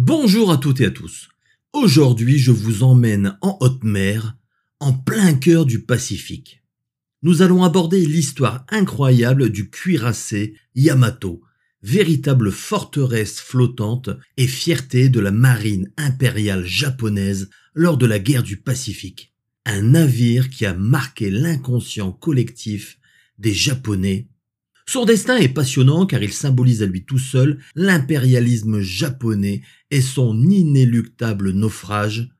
Bonjour à toutes et à tous. Aujourd'hui, je vous emmène en haute mer, en plein cœur du Pacifique. Nous allons aborder l'histoire incroyable du cuirassé Yamato, véritable forteresse flottante et fierté de la marine impériale japonaise lors de la guerre du Pacifique. Un navire qui a marqué l'inconscient collectif des Japonais son destin est passionnant car il symbolise à lui tout seul l'impérialisme japonais et son inéluctable naufrage,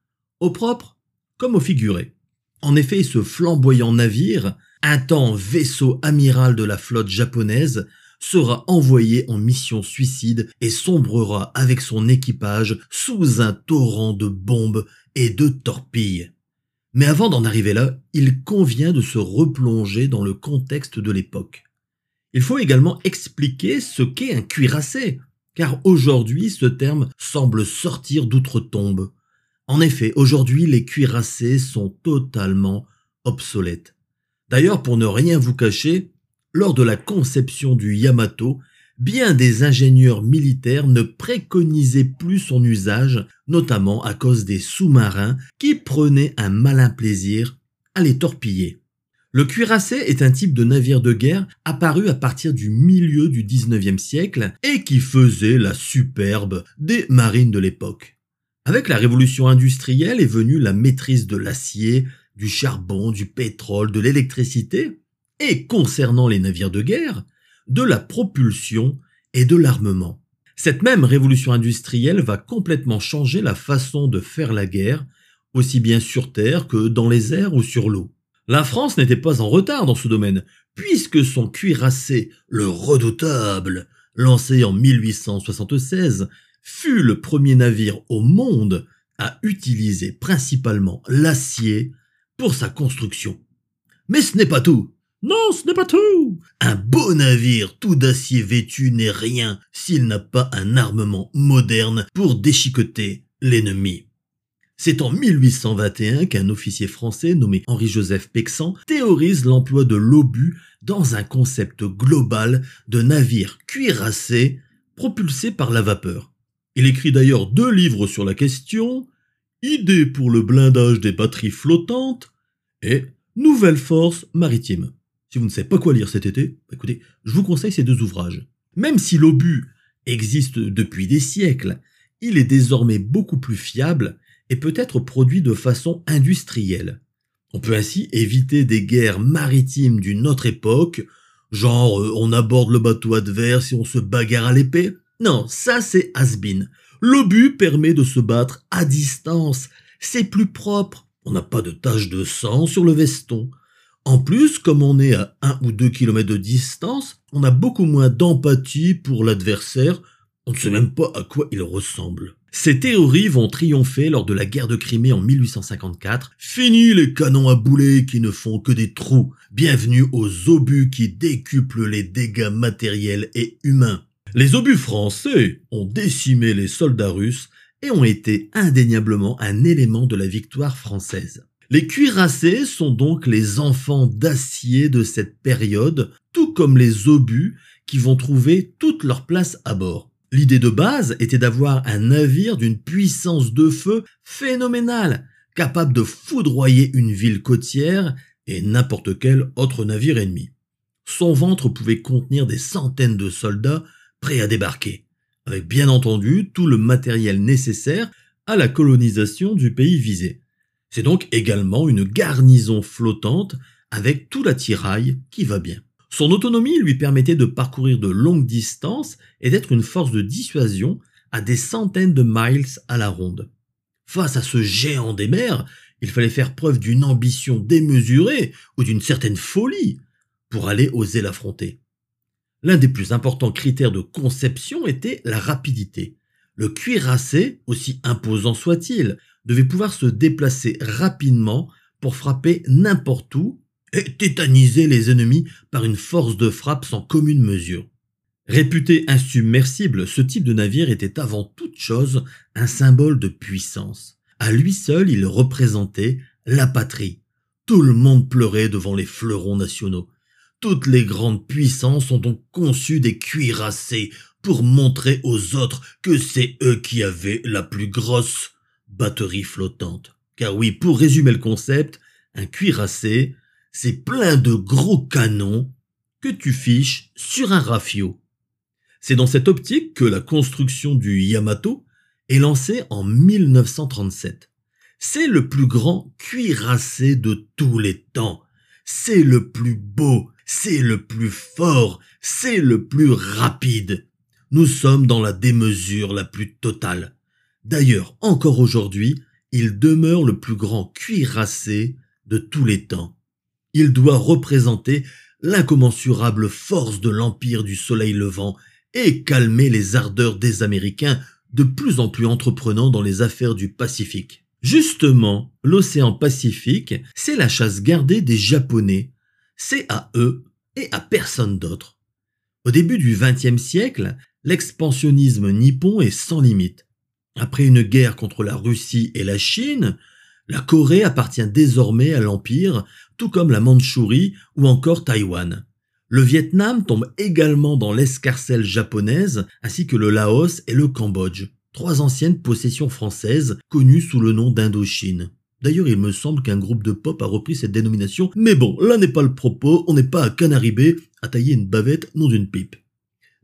au propre comme au figuré. En effet, ce flamboyant navire, un temps vaisseau amiral de la flotte japonaise, sera envoyé en mission suicide et sombrera avec son équipage sous un torrent de bombes et de torpilles. Mais avant d'en arriver là, il convient de se replonger dans le contexte de l'époque. Il faut également expliquer ce qu'est un cuirassé, car aujourd'hui ce terme semble sortir d'outre-tombe. En effet, aujourd'hui les cuirassés sont totalement obsolètes. D'ailleurs, pour ne rien vous cacher, lors de la conception du Yamato, bien des ingénieurs militaires ne préconisaient plus son usage, notamment à cause des sous-marins qui prenaient un malin plaisir à les torpiller. Le cuirassé est un type de navire de guerre apparu à partir du milieu du 19e siècle et qui faisait la superbe des marines de l'époque. Avec la révolution industrielle est venue la maîtrise de l'acier, du charbon, du pétrole, de l'électricité, et concernant les navires de guerre, de la propulsion et de l'armement. Cette même révolution industrielle va complètement changer la façon de faire la guerre, aussi bien sur terre que dans les airs ou sur l'eau. La France n'était pas en retard dans ce domaine, puisque son cuirassé, le redoutable, lancé en 1876, fut le premier navire au monde à utiliser principalement l'acier pour sa construction. Mais ce n'est pas tout. Non, ce n'est pas tout. Un beau navire tout d'acier vêtu n'est rien s'il n'a pas un armement moderne pour déchiqueter l'ennemi. C'est en 1821 qu'un officier français nommé Henri-Joseph Pexan théorise l'emploi de l'obus dans un concept global de navire cuirassé propulsé par la vapeur. Il écrit d'ailleurs deux livres sur la question, Idées pour le blindage des batteries flottantes et Nouvelle force maritime. Si vous ne savez pas quoi lire cet été, bah écoutez, je vous conseille ces deux ouvrages. Même si l'obus existe depuis des siècles, il est désormais beaucoup plus fiable et peut être produit de façon industrielle. On peut ainsi éviter des guerres maritimes d'une autre époque, genre euh, on aborde le bateau adverse et on se bagarre à l'épée. Non, ça c'est has-been. L'obus permet de se battre à distance. C'est plus propre. On n'a pas de taches de sang sur le veston. En plus, comme on est à 1 ou 2 km de distance, on a beaucoup moins d'empathie pour l'adversaire. On ne sait même pas à quoi il ressemble. Ces théories vont triompher lors de la guerre de Crimée en 1854. Fini les canons à boulet qui ne font que des trous. Bienvenue aux obus qui décuplent les dégâts matériels et humains. Les obus français ont décimé les soldats russes et ont été indéniablement un élément de la victoire française. Les cuirassés sont donc les enfants d'acier de cette période, tout comme les obus qui vont trouver toute leur place à bord. L'idée de base était d'avoir un navire d'une puissance de feu phénoménale, capable de foudroyer une ville côtière et n'importe quel autre navire ennemi. Son ventre pouvait contenir des centaines de soldats prêts à débarquer, avec bien entendu tout le matériel nécessaire à la colonisation du pays visé. C'est donc également une garnison flottante avec tout l'attirail qui va bien. Son autonomie lui permettait de parcourir de longues distances et d'être une force de dissuasion à des centaines de miles à la ronde. Face à ce géant des mers, il fallait faire preuve d'une ambition démesurée ou d'une certaine folie pour aller oser l'affronter. L'un des plus importants critères de conception était la rapidité. Le cuirassé, aussi imposant soit-il, devait pouvoir se déplacer rapidement pour frapper n'importe où et tétaniser les ennemis par une force de frappe sans commune mesure. Réputé insubmersible, ce type de navire était avant toute chose un symbole de puissance. À lui seul, il représentait la patrie. Tout le monde pleurait devant les fleurons nationaux. Toutes les grandes puissances ont donc conçu des cuirassés pour montrer aux autres que c'est eux qui avaient la plus grosse batterie flottante. Car oui, pour résumer le concept, un cuirassé, c'est plein de gros canons que tu fiches sur un rafio. C'est dans cette optique que la construction du Yamato est lancée en 1937. C'est le plus grand cuirassé de tous les temps. C'est le plus beau, c'est le plus fort, c'est le plus rapide. Nous sommes dans la démesure la plus totale. D'ailleurs, encore aujourd'hui, il demeure le plus grand cuirassé de tous les temps. Il doit représenter l'incommensurable force de l'empire du soleil levant et calmer les ardeurs des Américains de plus en plus entreprenants dans les affaires du Pacifique. Justement, l'océan Pacifique, c'est la chasse gardée des Japonais. C'est à eux et à personne d'autre. Au début du XXe siècle, l'expansionnisme nippon est sans limite. Après une guerre contre la Russie et la Chine, la Corée appartient désormais à l'Empire, tout comme la Mandchourie ou encore Taïwan. Le Vietnam tombe également dans l'escarcelle japonaise, ainsi que le Laos et le Cambodge, trois anciennes possessions françaises connues sous le nom d'Indochine. D'ailleurs, il me semble qu'un groupe de pop a repris cette dénomination, mais bon, là n'est pas le propos, on n'est pas à Canaribé à tailler une bavette, non d'une pipe.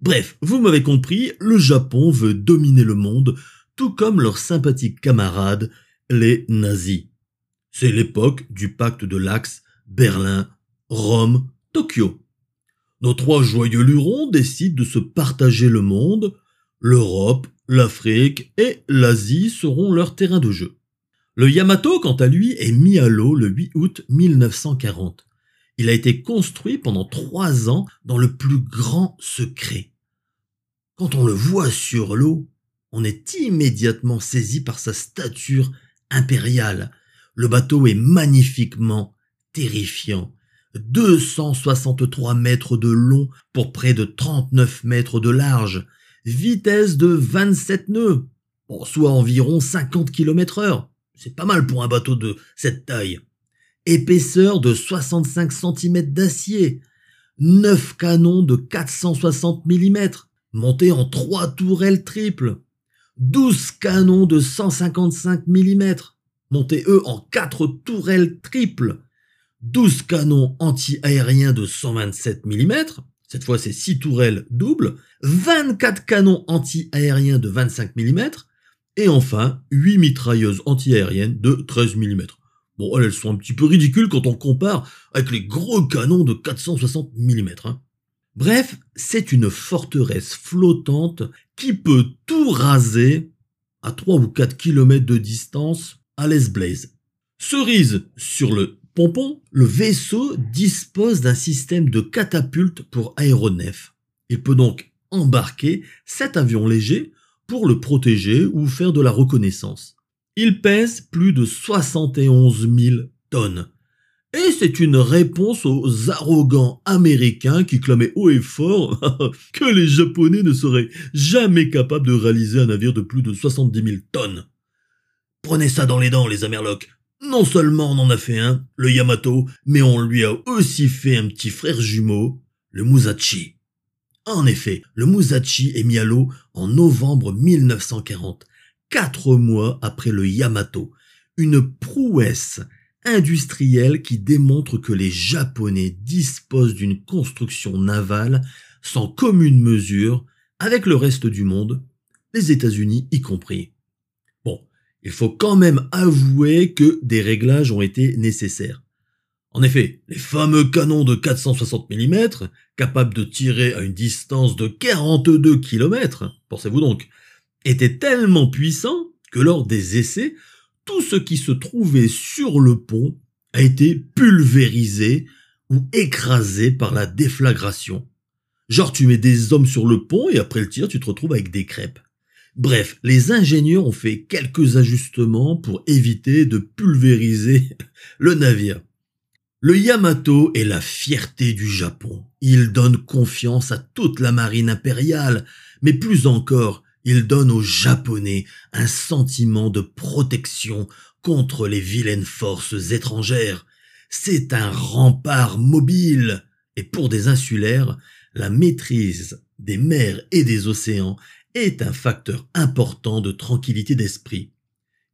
Bref, vous m'avez compris, le Japon veut dominer le monde, tout comme leurs sympathiques camarades, les nazis. C'est l'époque du pacte de l'Axe, Berlin, Rome, Tokyo. Nos trois joyeux lurons décident de se partager le monde. L'Europe, l'Afrique et l'Asie seront leur terrain de jeu. Le Yamato, quant à lui, est mis à l'eau le 8 août 1940. Il a été construit pendant trois ans dans le plus grand secret. Quand on le voit sur l'eau, on est immédiatement saisi par sa stature impériale. Le bateau est magnifiquement terrifiant. 263 mètres de long pour près de 39 mètres de large. Vitesse de 27 nœuds, soit environ 50 km heure. C'est pas mal pour un bateau de cette taille. Épaisseur de 65 cm d'acier. 9 canons de 460 mm, montés en trois tourelles triples. 12 canons de 155 mm, montés eux en 4 tourelles triples, 12 canons anti-aériens de 127 mm, cette fois c'est 6 tourelles doubles, 24 canons anti-aériens de 25 mm, et enfin 8 mitrailleuses anti-aériennes de 13 mm. Bon, elles sont un petit peu ridicules quand on compare avec les gros canons de 460 mm. Hein. Bref, c'est une forteresse flottante qui peut tout raser à 3 ou 4 km de distance à l'Esblaze. Cerise sur le pompon, le vaisseau dispose d'un système de catapulte pour aéronefs. Il peut donc embarquer cet avion léger pour le protéger ou faire de la reconnaissance. Il pèse plus de 71 000 tonnes. Et c'est une réponse aux arrogants américains qui clamaient haut et fort que les Japonais ne seraient jamais capables de réaliser un navire de plus de 70 000 tonnes. Prenez ça dans les dents, les Amerlocs. Non seulement on en a fait un, le Yamato, mais on lui a aussi fait un petit frère jumeau, le Musashi. En effet, le Musashi est mis à l'eau en novembre 1940, quatre mois après le Yamato. Une prouesse industriel qui démontre que les Japonais disposent d'une construction navale sans commune mesure avec le reste du monde, les États-Unis y compris. Il faut quand même avouer que des réglages ont été nécessaires. En effet, les fameux canons de 460 mm, capables de tirer à une distance de 42 km, pensez-vous donc, étaient tellement puissants que lors des essais, tout ce qui se trouvait sur le pont a été pulvérisé ou écrasé par la déflagration. Genre tu mets des hommes sur le pont et après le tir tu te retrouves avec des crêpes. Bref, les ingénieurs ont fait quelques ajustements pour éviter de pulvériser le navire. Le Yamato est la fierté du Japon. Il donne confiance à toute la marine impériale, mais plus encore, il donne aux Japonais un sentiment de protection contre les vilaines forces étrangères. C'est un rempart mobile. Et pour des insulaires, la maîtrise des mers et des océans est un facteur important de tranquillité d'esprit.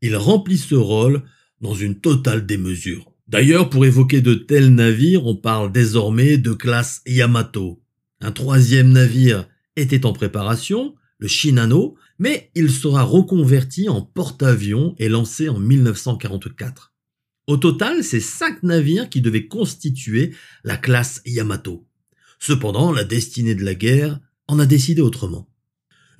Il remplit ce rôle dans une totale démesure. D'ailleurs, pour évoquer de tels navires, on parle désormais de classe Yamato. Un troisième navire était en préparation, le Shinano, mais il sera reconverti en porte-avions et lancé en 1944. Au total, c'est cinq navires qui devaient constituer la classe Yamato. Cependant, la destinée de la guerre en a décidé autrement.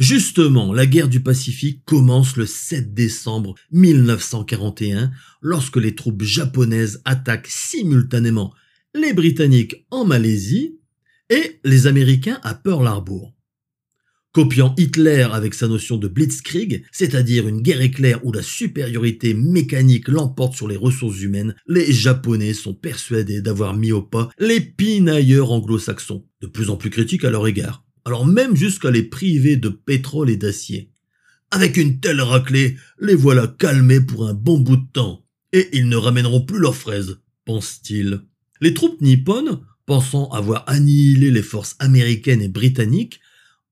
Justement, la guerre du Pacifique commence le 7 décembre 1941 lorsque les troupes japonaises attaquent simultanément les Britanniques en Malaisie et les Américains à Pearl Harbor. Copiant Hitler avec sa notion de blitzkrieg, c'est-à-dire une guerre éclair où la supériorité mécanique l'emporte sur les ressources humaines, les Japonais sont persuadés d'avoir mis au pas les pinailleurs anglo-saxons, de plus en plus critiques à leur égard alors même jusqu'à les priver de pétrole et d'acier. Avec une telle raclée, les voilà calmés pour un bon bout de temps, et ils ne ramèneront plus leurs fraises, pense-t-il. Les troupes nippones, pensant avoir annihilé les forces américaines et britanniques,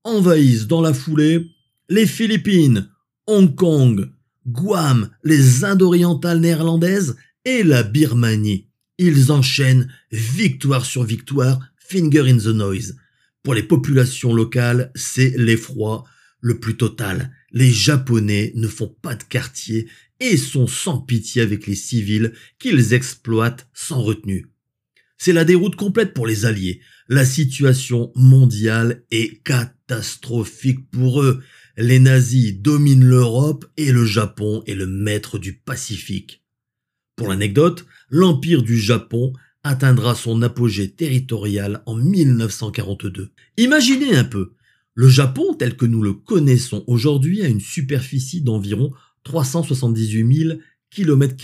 envahissent dans la foulée les Philippines, Hong Kong, Guam, les Indes orientales néerlandaises et la Birmanie. Ils enchaînent victoire sur victoire, finger in the noise. Pour les populations locales, c'est l'effroi le plus total. Les Japonais ne font pas de quartier et sont sans pitié avec les civils qu'ils exploitent sans retenue. C'est la déroute complète pour les Alliés. La situation mondiale est catastrophique pour eux. Les nazis dominent l'Europe et le Japon est le maître du Pacifique. Pour l'anecdote, l'Empire du Japon atteindra son apogée territorial en 1942. Imaginez un peu, le Japon tel que nous le connaissons aujourd'hui a une superficie d'environ 378 000 km.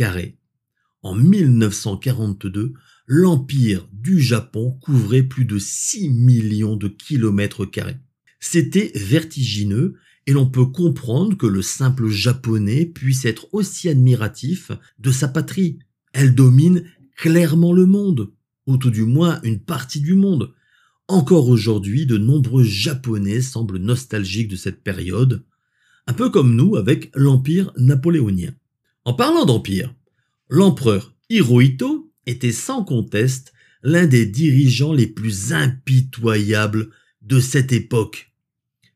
En 1942, l'empire du Japon couvrait plus de 6 millions de kilomètres carrés. C'était vertigineux et l'on peut comprendre que le simple japonais puisse être aussi admiratif de sa patrie. Elle domine clairement le monde, ou tout du moins une partie du monde. Encore aujourd'hui, de nombreux Japonais semblent nostalgiques de cette période, un peu comme nous avec l'Empire napoléonien. En parlant d'Empire, l'empereur Hirohito était sans conteste l'un des dirigeants les plus impitoyables de cette époque.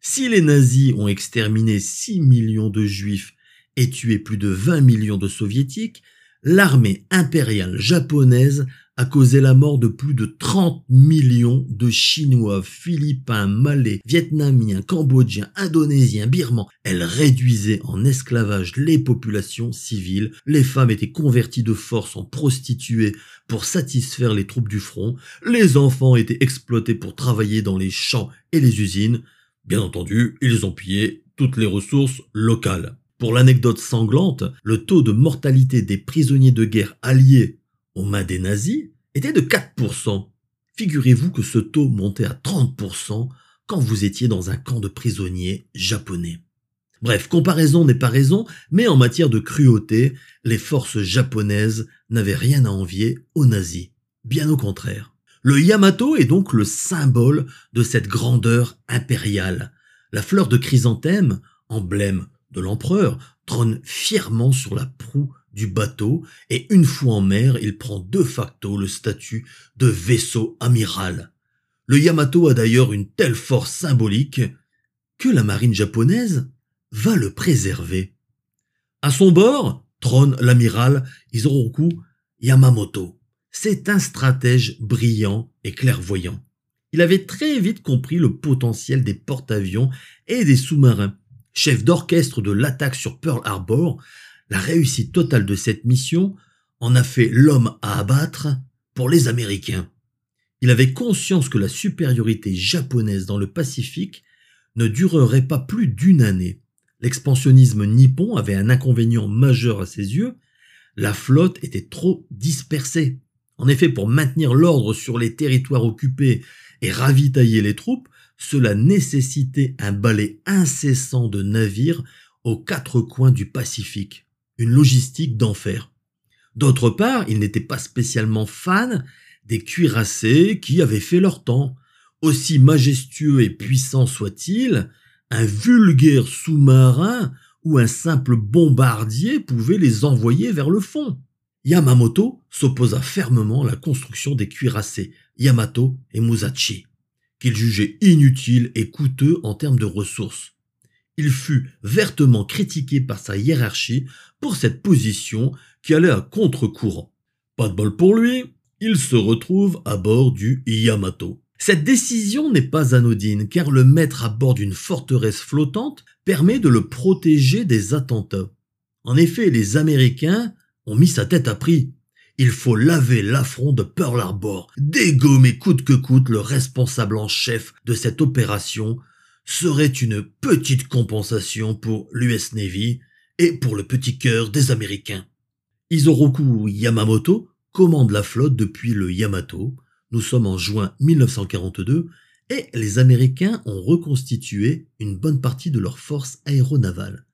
Si les nazis ont exterminé 6 millions de juifs et tué plus de 20 millions de soviétiques, l'armée impériale japonaise a causé la mort de plus de 30 millions de Chinois, Philippins, Malais, Vietnamiens, Cambodgiens, Indonésiens, Birmans. Elle réduisait en esclavage les populations civiles. Les femmes étaient converties de force en prostituées pour satisfaire les troupes du front. Les enfants étaient exploités pour travailler dans les champs et les usines. Bien entendu, ils ont pillé toutes les ressources locales. Pour l'anecdote sanglante, le taux de mortalité des prisonniers de guerre alliés aux mains des nazis était de 4%. Figurez-vous que ce taux montait à 30% quand vous étiez dans un camp de prisonniers japonais. Bref, comparaison n'est pas raison, mais en matière de cruauté, les forces japonaises n'avaient rien à envier aux nazis. Bien au contraire. Le Yamato est donc le symbole de cette grandeur impériale. La fleur de chrysanthème, emblème de l'empereur trône fièrement sur la proue du bateau et une fois en mer, il prend de facto le statut de vaisseau amiral. Le Yamato a d'ailleurs une telle force symbolique que la marine japonaise va le préserver. À son bord trône l'amiral Isoroku Yamamoto. C'est un stratège brillant et clairvoyant. Il avait très vite compris le potentiel des porte-avions et des sous-marins chef d'orchestre de l'attaque sur Pearl Harbor, la réussite totale de cette mission en a fait l'homme à abattre pour les Américains. Il avait conscience que la supériorité japonaise dans le Pacifique ne durerait pas plus d'une année. L'expansionnisme nippon avait un inconvénient majeur à ses yeux, la flotte était trop dispersée. En effet, pour maintenir l'ordre sur les territoires occupés et ravitailler les troupes, cela nécessitait un balai incessant de navires aux quatre coins du Pacifique, une logistique d'enfer. D'autre part, il n'était pas spécialement fan des cuirassés qui avaient fait leur temps, Aussi majestueux et puissant soit-il, un vulgaire sous-marin ou un simple bombardier pouvait les envoyer vers le fond. Yamamoto s'opposa fermement à la construction des cuirassés Yamato et Musashi, qu'il jugeait inutiles et coûteux en termes de ressources. Il fut vertement critiqué par sa hiérarchie pour cette position qui allait à contre-courant. Pas de bol pour lui, il se retrouve à bord du Yamato. Cette décision n'est pas anodine car le mettre à bord d'une forteresse flottante permet de le protéger des attentats. En effet, les Américains ont mis sa tête à prix. Il faut laver l'affront de Pearl Harbor, dégommer coûte que coûte le responsable en chef de cette opération serait une petite compensation pour l'US Navy et pour le petit cœur des Américains. Isoroku Yamamoto commande la flotte depuis le Yamato. Nous sommes en juin 1942 et les Américains ont reconstitué une bonne partie de leur force aéronavale.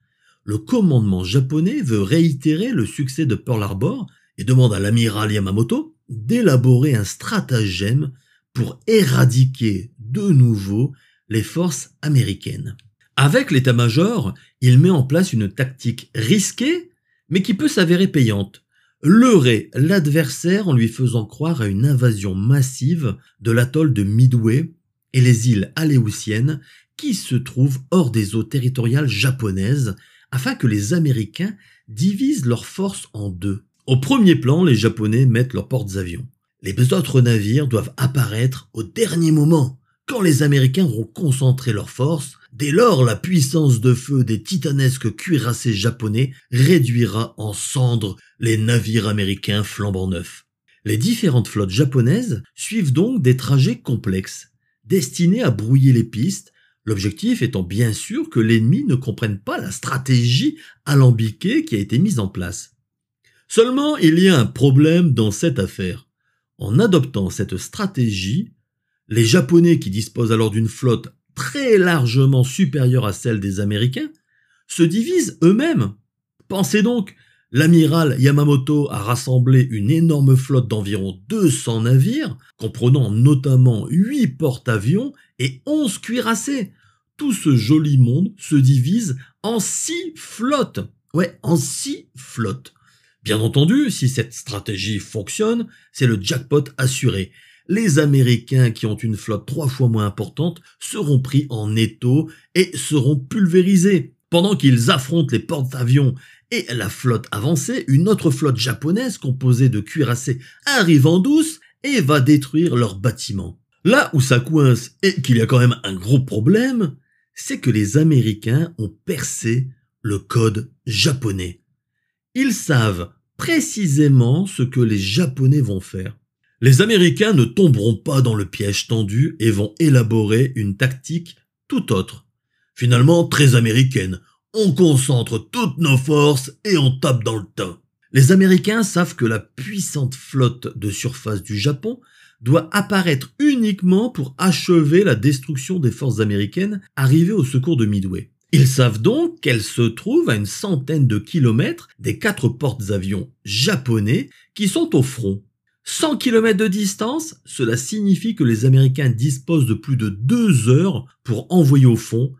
Le commandement japonais veut réitérer le succès de Pearl Harbor et demande à l'amiral Yamamoto d'élaborer un stratagème pour éradiquer de nouveau les forces américaines. Avec l'état-major, il met en place une tactique risquée, mais qui peut s'avérer payante. Leurrer l'adversaire en lui faisant croire à une invasion massive de l'atoll de Midway et les îles Aléoutiennes qui se trouvent hors des eaux territoriales japonaises afin que les Américains divisent leurs forces en deux. Au premier plan, les Japonais mettent leurs portes-avions. Les autres navires doivent apparaître au dernier moment, quand les Américains auront concentré leurs forces. Dès lors, la puissance de feu des titanesques cuirassés japonais réduira en cendres les navires américains flambant neufs. Les différentes flottes japonaises suivent donc des trajets complexes, destinés à brouiller les pistes, l'objectif étant bien sûr que l'ennemi ne comprenne pas la stratégie alambiquée qui a été mise en place. Seulement, il y a un problème dans cette affaire. En adoptant cette stratégie, les Japonais qui disposent alors d'une flotte très largement supérieure à celle des Américains se divisent eux-mêmes. Pensez donc, l'amiral Yamamoto a rassemblé une énorme flotte d'environ 200 navires, comprenant notamment 8 porte-avions et 11 cuirassés. Tout ce joli monde se divise en 6 flottes. Ouais, en 6 flottes. Bien entendu, si cette stratégie fonctionne, c'est le jackpot assuré. Les Américains qui ont une flotte trois fois moins importante seront pris en étau et seront pulvérisés. Pendant qu'ils affrontent les porte-avions et la flotte avancée, une autre flotte japonaise composée de cuirassés arrive en douce et va détruire leurs bâtiments. Là où ça coince et qu'il y a quand même un gros problème, c'est que les Américains ont percé le code japonais. Ils savent précisément ce que les Japonais vont faire. Les Américains ne tomberont pas dans le piège tendu et vont élaborer une tactique tout autre. Finalement très américaine. On concentre toutes nos forces et on tape dans le tas. Les Américains savent que la puissante flotte de surface du Japon doit apparaître uniquement pour achever la destruction des forces américaines arrivées au secours de Midway. Ils savent donc qu'elle se trouve à une centaine de kilomètres des quatre portes-avions japonais qui sont au front. 100 kilomètres de distance, cela signifie que les Américains disposent de plus de deux heures pour envoyer au fond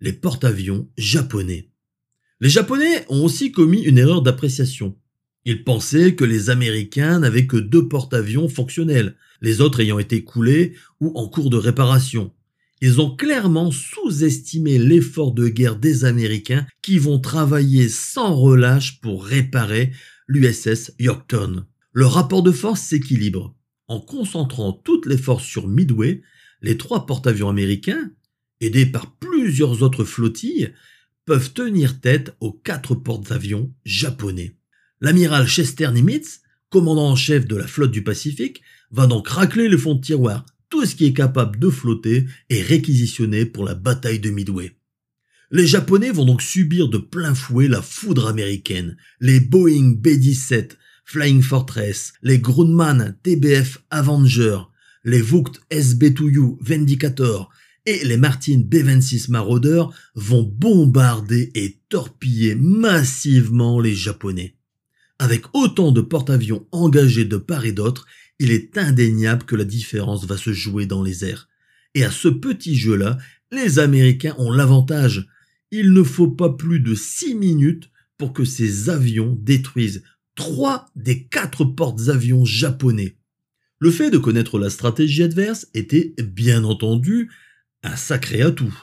les porte-avions japonais. Les Japonais ont aussi commis une erreur d'appréciation. Ils pensaient que les Américains n'avaient que deux porte-avions fonctionnels, les autres ayant été coulés ou en cours de réparation. Ils ont clairement sous-estimé l'effort de guerre des Américains qui vont travailler sans relâche pour réparer l'USS Yorktown. Le rapport de force s'équilibre. En concentrant toutes les forces sur Midway, les trois porte-avions américains, aidés par plusieurs autres flottilles, peuvent tenir tête aux quatre porte-avions japonais. L'amiral Chester Nimitz, commandant en chef de la flotte du Pacifique, va donc racler le fond de tiroir tout ce qui est capable de flotter est réquisitionné pour la bataille de Midway. Les Japonais vont donc subir de plein fouet la foudre américaine. Les Boeing B-17, Flying Fortress, les Grumman TBF Avenger, les Vought SB-2U Vindicator et les Martin B-26 Marauder vont bombarder et torpiller massivement les Japonais. Avec autant de porte-avions engagés de part et d'autre, il est indéniable que la différence va se jouer dans les airs. Et à ce petit jeu-là, les Américains ont l'avantage. Il ne faut pas plus de six minutes pour que ces avions détruisent trois des quatre portes-avions japonais. Le fait de connaître la stratégie adverse était bien entendu un sacré atout.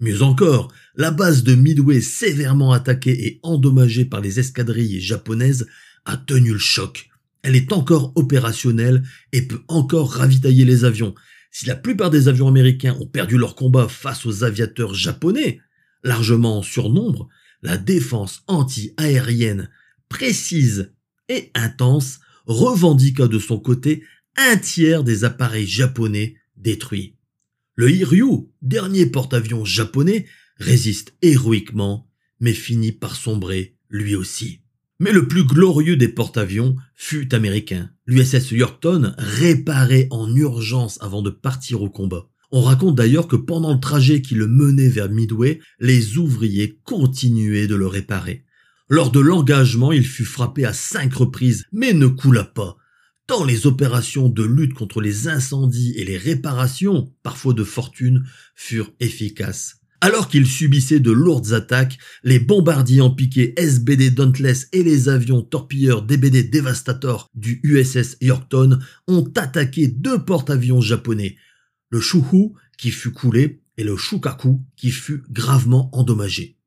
Mieux encore, la base de Midway sévèrement attaquée et endommagée par les escadrilles japonaises a tenu le choc. Elle est encore opérationnelle et peut encore ravitailler les avions. Si la plupart des avions américains ont perdu leur combat face aux aviateurs japonais, largement en surnombre, la défense anti-aérienne précise et intense revendiqua de son côté un tiers des appareils japonais détruits. Le Hiryu, dernier porte-avions japonais, résiste héroïquement, mais finit par sombrer lui aussi. Mais le plus glorieux des porte-avions fut américain. L'USS Yorkton, réparé en urgence avant de partir au combat. On raconte d'ailleurs que pendant le trajet qui le menait vers Midway, les ouvriers continuaient de le réparer. Lors de l'engagement, il fut frappé à cinq reprises, mais ne coula pas, tant les opérations de lutte contre les incendies et les réparations, parfois de fortune, furent efficaces. Alors qu'il subissait de lourdes attaques, les bombardiers en piqué SBD Dauntless et les avions torpilleurs DBD Devastator du USS Yorkton ont attaqué deux porte-avions japonais, le Shuhu qui fut coulé et le Shukaku qui fut gravement endommagé.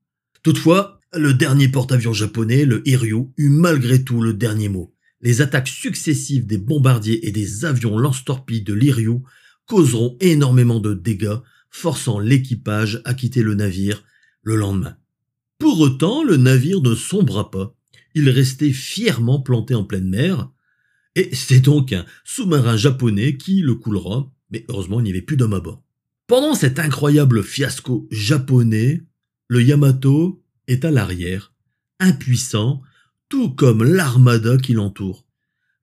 Toutefois, le dernier porte-avions japonais, le Hiryu, eut malgré tout le dernier mot les attaques successives des bombardiers et des avions lance-torpilles de l'Iryu causeront énormément de dégâts, forçant l'équipage à quitter le navire le lendemain. Pour autant, le navire ne sombra pas. Il restait fièrement planté en pleine mer, et c'est donc un sous-marin japonais qui le coulera, mais heureusement il n'y avait plus d'hommes à bord. Pendant cet incroyable fiasco japonais, le Yamato est à l'arrière, impuissant, tout comme l'armada qui l'entoure.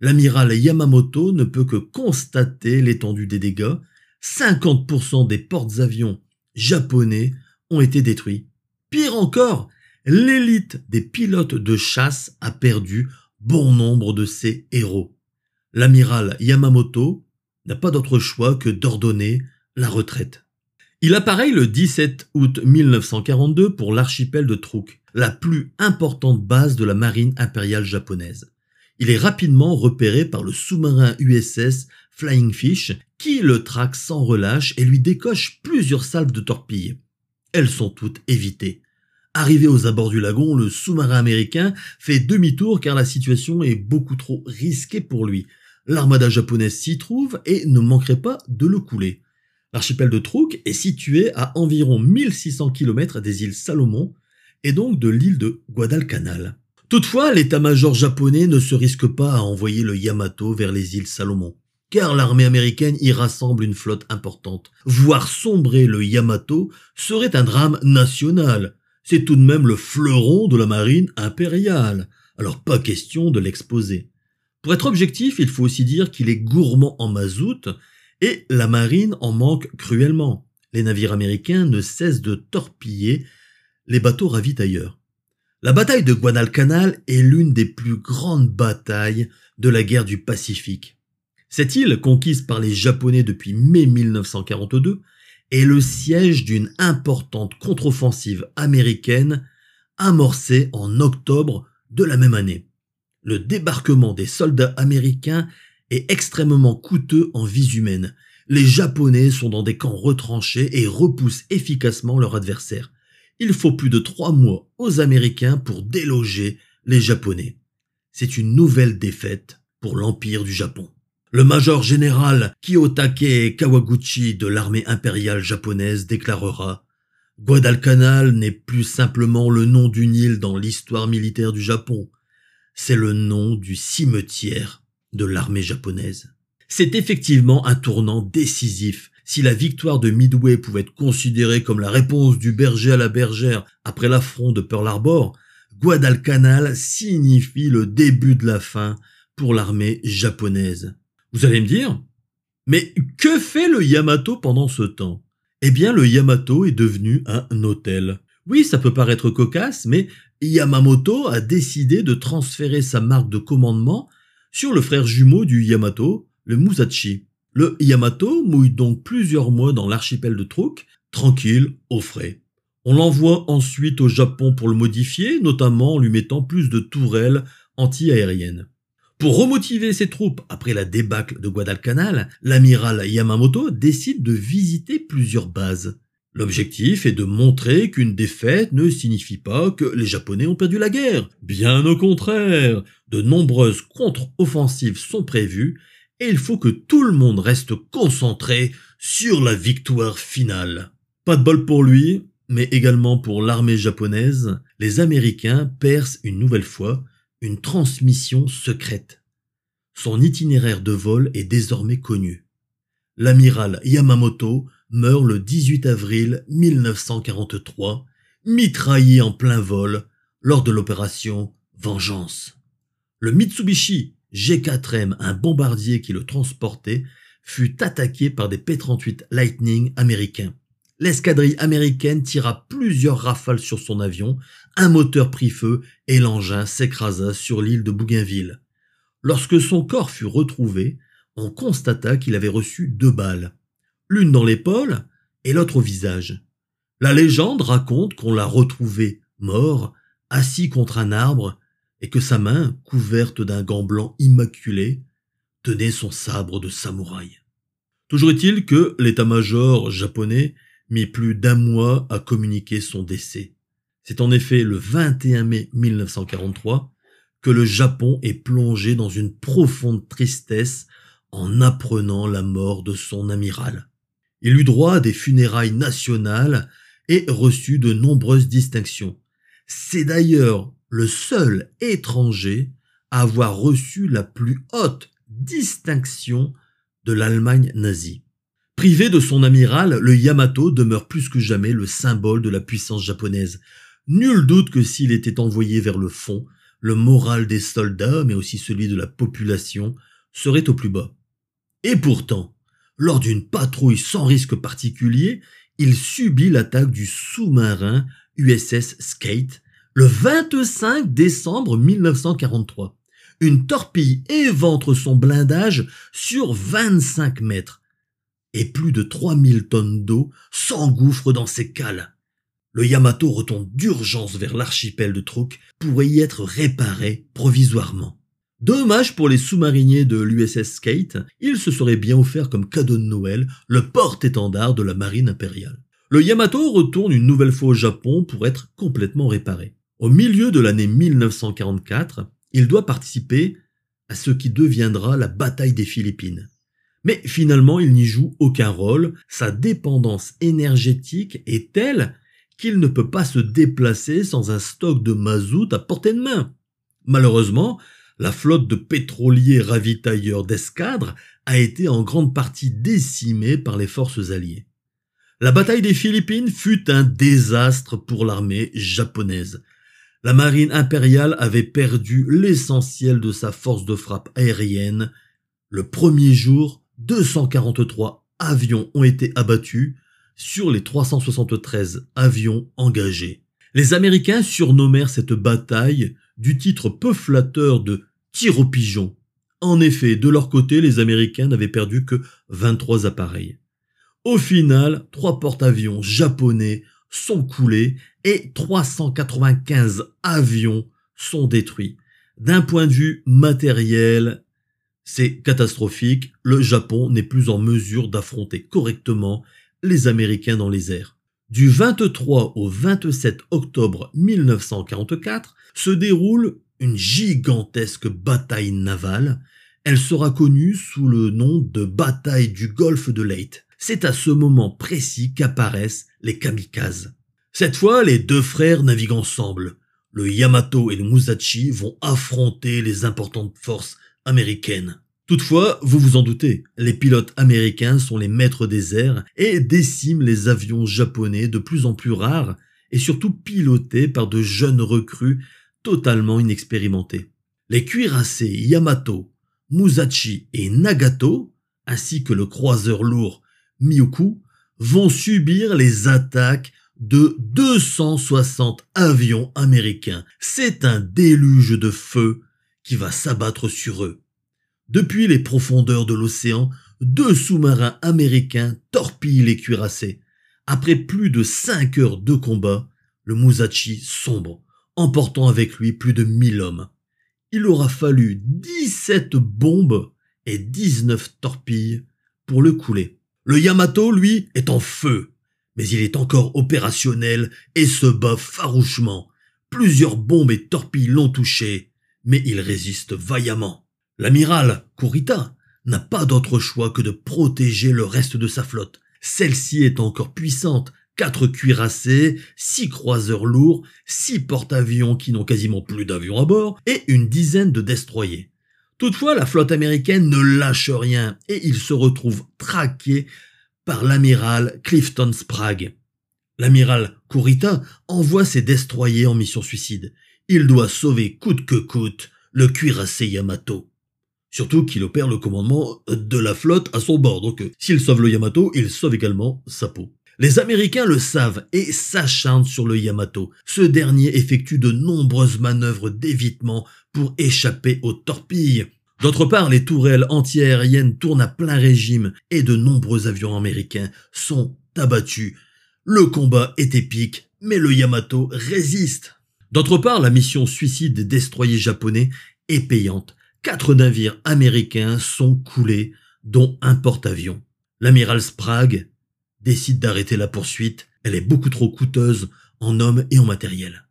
L'amiral Yamamoto ne peut que constater l'étendue des dégâts. 50% des portes-avions japonais ont été détruits. Pire encore, l'élite des pilotes de chasse a perdu bon nombre de ses héros. L'amiral Yamamoto n'a pas d'autre choix que d'ordonner la retraite. Il apparaît le 17 août 1942 pour l'archipel de Truk la plus importante base de la marine impériale japonaise. Il est rapidement repéré par le sous-marin USS Flying Fish qui le traque sans relâche et lui décoche plusieurs salves de torpilles. Elles sont toutes évitées. Arrivé aux abords du lagon, le sous-marin américain fait demi-tour car la situation est beaucoup trop risquée pour lui. L'armada japonaise s'y trouve et ne manquerait pas de le couler. L'archipel de Truk est situé à environ 1600 km des îles Salomon, et donc de l'île de Guadalcanal. Toutefois, l'état-major japonais ne se risque pas à envoyer le Yamato vers les îles Salomon, car l'armée américaine y rassemble une flotte importante. Voir sombrer le Yamato serait un drame national. C'est tout de même le fleuron de la marine impériale, alors pas question de l'exposer. Pour être objectif, il faut aussi dire qu'il est gourmand en mazout, et la marine en manque cruellement. Les navires américains ne cessent de torpiller les bateaux ravitailleurs. La bataille de Guadalcanal est l'une des plus grandes batailles de la guerre du Pacifique. Cette île, conquise par les Japonais depuis mai 1942, est le siège d'une importante contre-offensive américaine amorcée en octobre de la même année. Le débarquement des soldats américains est extrêmement coûteux en vies humaines. Les Japonais sont dans des camps retranchés et repoussent efficacement leurs adversaires il faut plus de trois mois aux Américains pour déloger les Japonais. C'est une nouvelle défaite pour l'Empire du Japon. Le major général Kiyotake Kawaguchi de l'armée impériale japonaise déclarera Guadalcanal n'est plus simplement le nom d'une île dans l'histoire militaire du Japon, c'est le nom du cimetière de l'armée japonaise. C'est effectivement un tournant décisif si la victoire de Midway pouvait être considérée comme la réponse du berger à la bergère après l'affront de Pearl Harbor, Guadalcanal signifie le début de la fin pour l'armée japonaise. Vous allez me dire, mais que fait le Yamato pendant ce temps? Eh bien, le Yamato est devenu un hôtel. Oui, ça peut paraître cocasse, mais Yamamoto a décidé de transférer sa marque de commandement sur le frère jumeau du Yamato, le Musashi. Le Yamato mouille donc plusieurs mois dans l'archipel de Truk, tranquille, au frais. On l'envoie ensuite au Japon pour le modifier, notamment en lui mettant plus de tourelles anti-aériennes. Pour remotiver ses troupes après la débâcle de Guadalcanal, l'amiral Yamamoto décide de visiter plusieurs bases. L'objectif est de montrer qu'une défaite ne signifie pas que les Japonais ont perdu la guerre. Bien au contraire, de nombreuses contre-offensives sont prévues et il faut que tout le monde reste concentré sur la victoire finale. Pas de bol pour lui, mais également pour l'armée japonaise, les Américains percent une nouvelle fois une transmission secrète. Son itinéraire de vol est désormais connu. L'amiral Yamamoto meurt le 18 avril 1943, mitraillé en plein vol lors de l'opération Vengeance. Le Mitsubishi G4M, un bombardier qui le transportait, fut attaqué par des P-38 Lightning américains. L'escadrille américaine tira plusieurs rafales sur son avion, un moteur prit feu et l'engin s'écrasa sur l'île de Bougainville. Lorsque son corps fut retrouvé, on constata qu'il avait reçu deux balles l'une dans l'épaule et l'autre au visage. La légende raconte qu'on l'a retrouvé mort, assis contre un arbre, et que sa main, couverte d'un gant blanc immaculé, tenait son sabre de samouraï. Toujours est-il que l'état-major japonais mit plus d'un mois à communiquer son décès. C'est en effet le 21 mai 1943 que le Japon est plongé dans une profonde tristesse en apprenant la mort de son amiral. Il eut droit à des funérailles nationales et reçut de nombreuses distinctions. C'est d'ailleurs le seul étranger à avoir reçu la plus haute distinction de l'Allemagne nazie. Privé de son amiral, le Yamato demeure plus que jamais le symbole de la puissance japonaise. Nul doute que s'il était envoyé vers le fond, le moral des soldats, mais aussi celui de la population, serait au plus bas. Et pourtant, lors d'une patrouille sans risque particulier, il subit l'attaque du sous-marin USS Skate le 25 décembre 1943. Une torpille éventre son blindage sur 25 mètres et plus de 3000 tonnes d'eau s'engouffrent dans ses cales. Le Yamato retourne d'urgence vers l'archipel de Truk pour y être réparé provisoirement. Dommage pour les sous-mariniers de l'USS Skate, il se serait bien offert comme cadeau de Noël le porte-étendard de la marine impériale. Le Yamato retourne une nouvelle fois au Japon pour être complètement réparé. Au milieu de l'année 1944, il doit participer à ce qui deviendra la bataille des Philippines. Mais finalement, il n'y joue aucun rôle, sa dépendance énergétique est telle qu'il ne peut pas se déplacer sans un stock de mazout à portée de main. Malheureusement, la flotte de pétroliers ravitailleurs d'escadre a été en grande partie décimée par les forces alliées. La bataille des Philippines fut un désastre pour l'armée japonaise. La marine impériale avait perdu l'essentiel de sa force de frappe aérienne. Le premier jour, 243 avions ont été abattus sur les 373 avions engagés. Les Américains surnommèrent cette bataille du titre peu flatteur de tir au pigeon. En effet, de leur côté, les Américains n'avaient perdu que 23 appareils. Au final, trois porte-avions japonais sont coulés et 395 avions sont détruits. D'un point de vue matériel, c'est catastrophique. Le Japon n'est plus en mesure d'affronter correctement les Américains dans les airs. Du 23 au 27 octobre 1944 se déroule une gigantesque bataille navale. Elle sera connue sous le nom de bataille du golfe de Leyte. C'est à ce moment précis qu'apparaissent les kamikazes. Cette fois, les deux frères naviguent ensemble. Le Yamato et le Musashi vont affronter les importantes forces américaines. Toutefois, vous vous en doutez, les pilotes américains sont les maîtres des airs et déciment les avions japonais de plus en plus rares et surtout pilotés par de jeunes recrues totalement inexpérimentés. Les cuirassés Yamato, Musashi et Nagato, ainsi que le croiseur lourd Miyuku, vont subir les attaques de 260 avions américains. C'est un déluge de feu qui va s'abattre sur eux. Depuis les profondeurs de l'océan, deux sous-marins américains torpillent les cuirassés. Après plus de cinq heures de combat, le Musashi sombre, emportant avec lui plus de mille hommes. Il aura fallu 17 bombes et 19 torpilles pour le couler. Le Yamato, lui, est en feu, mais il est encore opérationnel et se bat farouchement. Plusieurs bombes et torpilles l'ont touché, mais il résiste vaillamment. L'amiral Kurita n'a pas d'autre choix que de protéger le reste de sa flotte. Celle-ci est encore puissante, quatre cuirassés, six croiseurs lourds, six porte-avions qui n'ont quasiment plus d'avions à bord, et une dizaine de destroyers. Toutefois, la flotte américaine ne lâche rien et il se retrouve traqué par l'amiral Clifton Sprague. L'amiral Kurita envoie ses destroyers en mission suicide. Il doit sauver coûte que coûte le cuirassé Yamato. Surtout qu'il opère le commandement de la flotte à son bord, donc s'il sauve le Yamato, il sauve également sa peau. Les Américains le savent et s'acharnent sur le Yamato. Ce dernier effectue de nombreuses manœuvres d'évitement pour échapper aux torpilles. D'autre part, les tourelles antiaériennes tournent à plein régime et de nombreux avions américains sont abattus. Le combat est épique, mais le Yamato résiste. D'autre part, la mission suicide des destroyers japonais est payante. Quatre navires américains sont coulés, dont un porte-avions. L'amiral Sprague décide d'arrêter la poursuite, elle est beaucoup trop coûteuse en hommes et en matériel.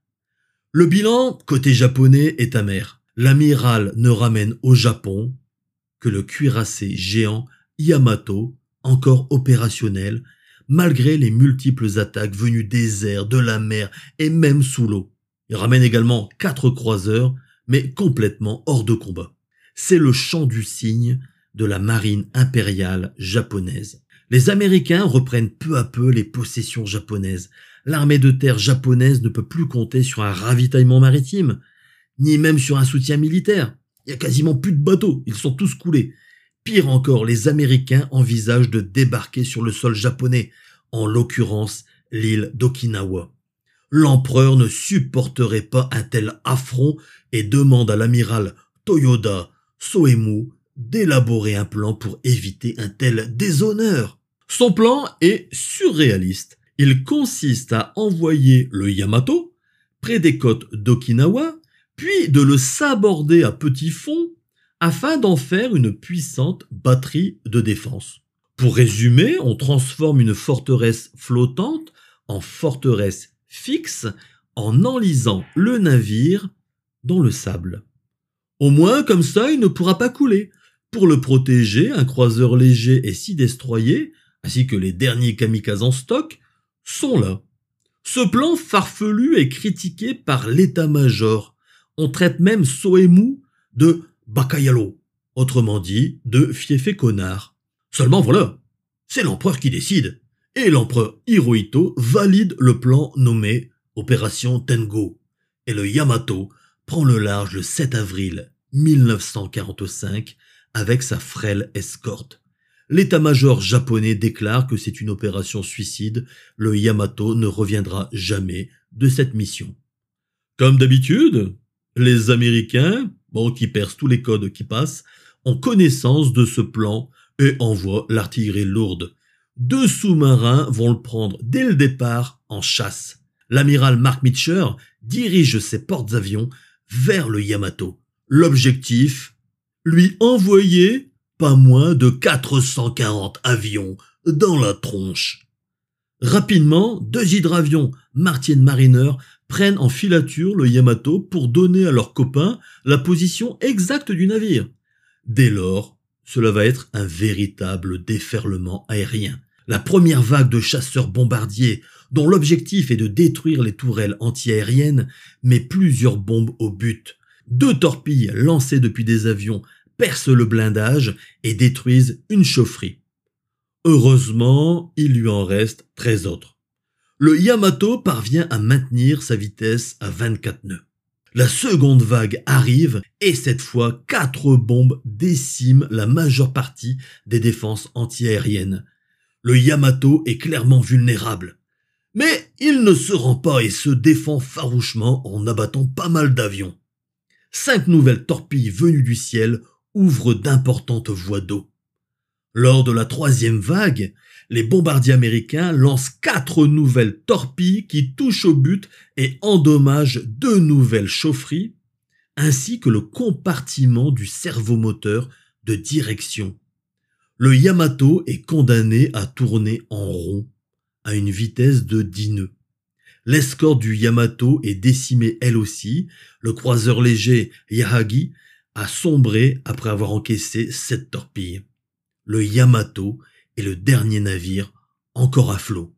Le bilan, côté japonais, est amer. L'amiral ne ramène au Japon que le cuirassé géant Yamato, encore opérationnel, malgré les multiples attaques venues des airs, de la mer et même sous l'eau. Il ramène également quatre croiseurs, mais complètement hors de combat. C'est le chant du cygne de la marine impériale japonaise. Les Américains reprennent peu à peu les possessions japonaises. L'armée de terre japonaise ne peut plus compter sur un ravitaillement maritime, ni même sur un soutien militaire. Il y a quasiment plus de bateaux, ils sont tous coulés. Pire encore, les Américains envisagent de débarquer sur le sol japonais, en l'occurrence l'île d'Okinawa. L'empereur ne supporterait pas un tel affront et demande à l'amiral Toyoda Soemu d'élaborer un plan pour éviter un tel déshonneur. Son plan est surréaliste. Il consiste à envoyer le Yamato près des côtes d'Okinawa, puis de le saborder à petit fond afin d'en faire une puissante batterie de défense. Pour résumer, on transforme une forteresse flottante en forteresse fixe en enlisant le navire dans le sable. Au moins, comme ça, il ne pourra pas couler. Pour le protéger, un croiseur léger et six destroyers ainsi que les derniers kamikazes en stock, sont là. Ce plan farfelu est critiqué par l'état-major. On traite même Soemu de Bakayalo, autrement dit de fiefé connard. Seulement voilà, c'est l'empereur qui décide. Et l'empereur Hirohito valide le plan nommé Opération Tengo. Et le Yamato prend le large le 7 avril 1945 avec sa frêle escorte. L'état-major japonais déclare que c'est une opération suicide, le Yamato ne reviendra jamais de cette mission. Comme d'habitude, les Américains, bon, qui percent tous les codes qui passent, ont connaissance de ce plan et envoient l'artillerie lourde. Deux sous-marins vont le prendre dès le départ en chasse. L'amiral Mark Mitcher dirige ses portes-avions vers le Yamato. L'objectif, lui envoyer pas moins de 440 avions dans la tronche. Rapidement, deux hydravions Martin Mariner prennent en filature le Yamato pour donner à leurs copains la position exacte du navire. Dès lors, cela va être un véritable déferlement aérien. La première vague de chasseurs bombardiers, dont l'objectif est de détruire les tourelles antiaériennes, met plusieurs bombes au but. Deux torpilles lancées depuis des avions percent le blindage et détruisent une chaufferie. Heureusement, il lui en reste 13 autres. Le Yamato parvient à maintenir sa vitesse à 24 nœuds. La seconde vague arrive et cette fois quatre bombes déciment la majeure partie des défenses antiaériennes. Le Yamato est clairement vulnérable. Mais il ne se rend pas et se défend farouchement en abattant pas mal d'avions. Cinq nouvelles torpilles venues du ciel ouvre d'importantes voies d'eau. Lors de la troisième vague, les bombardiers américains lancent quatre nouvelles torpilles qui touchent au but et endommagent deux nouvelles chaufferies, ainsi que le compartiment du servomoteur de direction. Le Yamato est condamné à tourner en rond à une vitesse de 10 nœuds. L'escorte du Yamato est décimée elle aussi. Le croiseur léger Yahagi a sombré après avoir encaissé sept torpilles. Le Yamato est le dernier navire encore à flot.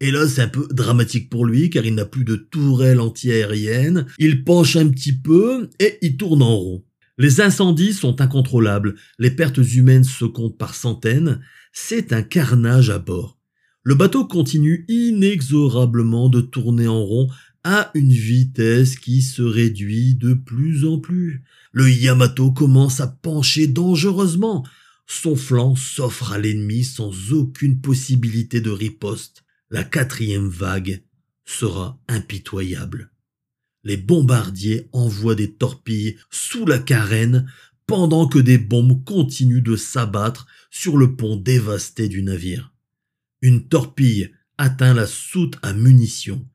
Et là, c'est un peu dramatique pour lui, car il n'a plus de tourelle anti-aérienne, il penche un petit peu, et il tourne en rond. Les incendies sont incontrôlables, les pertes humaines se comptent par centaines, c'est un carnage à bord. Le bateau continue inexorablement de tourner en rond à une vitesse qui se réduit de plus en plus. Le Yamato commence à pencher dangereusement. Son flanc s'offre à l'ennemi sans aucune possibilité de riposte. La quatrième vague sera impitoyable. Les bombardiers envoient des torpilles sous la carène pendant que des bombes continuent de s'abattre sur le pont dévasté du navire. Une torpille atteint la soute à munitions.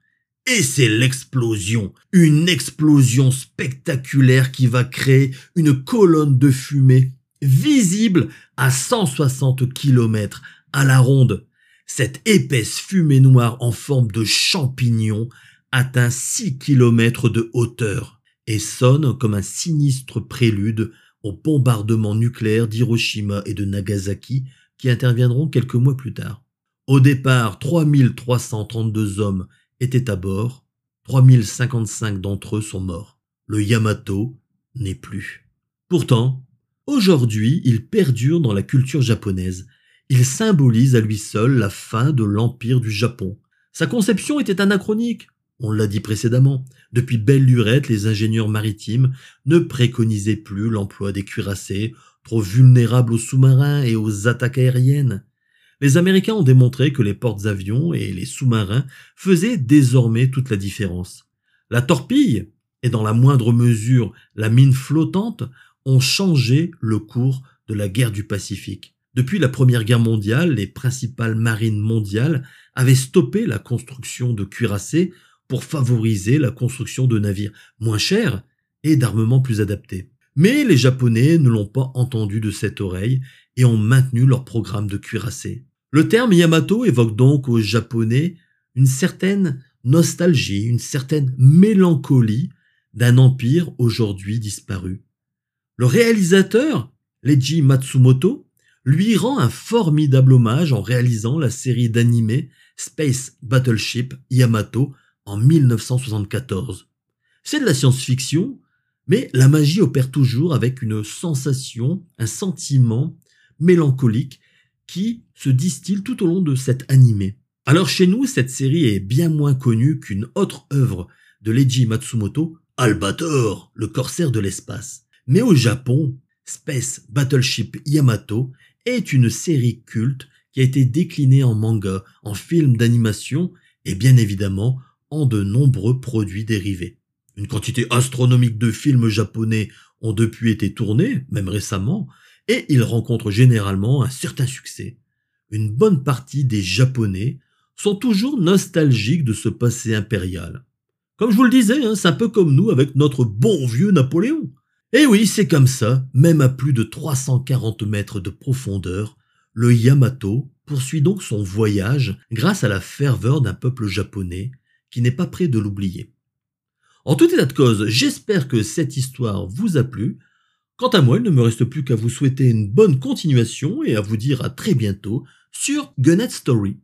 Et c'est l'explosion, une explosion spectaculaire qui va créer une colonne de fumée visible à 160 km à la ronde. Cette épaisse fumée noire en forme de champignon atteint 6 km de hauteur et sonne comme un sinistre prélude aux bombardements nucléaires d'Hiroshima et de Nagasaki qui interviendront quelques mois plus tard. Au départ, 3332 hommes étaient à bord, 3055 d'entre eux sont morts. Le Yamato n'est plus. Pourtant, Aujourd'hui, il perdure dans la culture japonaise. Il symbolise à lui seul la fin de l'empire du Japon. Sa conception était anachronique. On l'a dit précédemment. Depuis belle lurette, les ingénieurs maritimes ne préconisaient plus l'emploi des cuirassés, trop vulnérables aux sous-marins et aux attaques aériennes. Les Américains ont démontré que les portes-avions et les sous-marins faisaient désormais toute la différence. La torpille, et dans la moindre mesure la mine flottante, ont changé le cours de la guerre du Pacifique. Depuis la Première Guerre mondiale, les principales marines mondiales avaient stoppé la construction de cuirassés pour favoriser la construction de navires moins chers et d'armements plus adaptés. Mais les Japonais ne l'ont pas entendu de cette oreille et ont maintenu leur programme de cuirassés. Le terme Yamato évoque donc aux Japonais une certaine nostalgie, une certaine mélancolie d'un empire aujourd'hui disparu. Le réalisateur, Leiji Matsumoto, lui rend un formidable hommage en réalisant la série d'animés Space Battleship Yamato en 1974. C'est de la science-fiction, mais la magie opère toujours avec une sensation, un sentiment mélancolique qui se distille tout au long de cet animé. Alors chez nous, cette série est bien moins connue qu'une autre œuvre de Leiji Matsumoto, Albator, le corsaire de l'espace. Mais au Japon, Space Battleship Yamato est une série culte qui a été déclinée en manga, en film d'animation et bien évidemment en de nombreux produits dérivés. Une quantité astronomique de films japonais ont depuis été tournés, même récemment, et ils rencontrent généralement un certain succès. Une bonne partie des Japonais sont toujours nostalgiques de ce passé impérial. Comme je vous le disais, hein, c'est un peu comme nous avec notre bon vieux Napoléon. Et oui, c'est comme ça, même à plus de 340 mètres de profondeur, le Yamato poursuit donc son voyage grâce à la ferveur d'un peuple japonais qui n'est pas prêt de l'oublier. En tout état de cause, j'espère que cette histoire vous a plu. Quant à moi, il ne me reste plus qu'à vous souhaiter une bonne continuation et à vous dire à très bientôt sur Gunnet Story.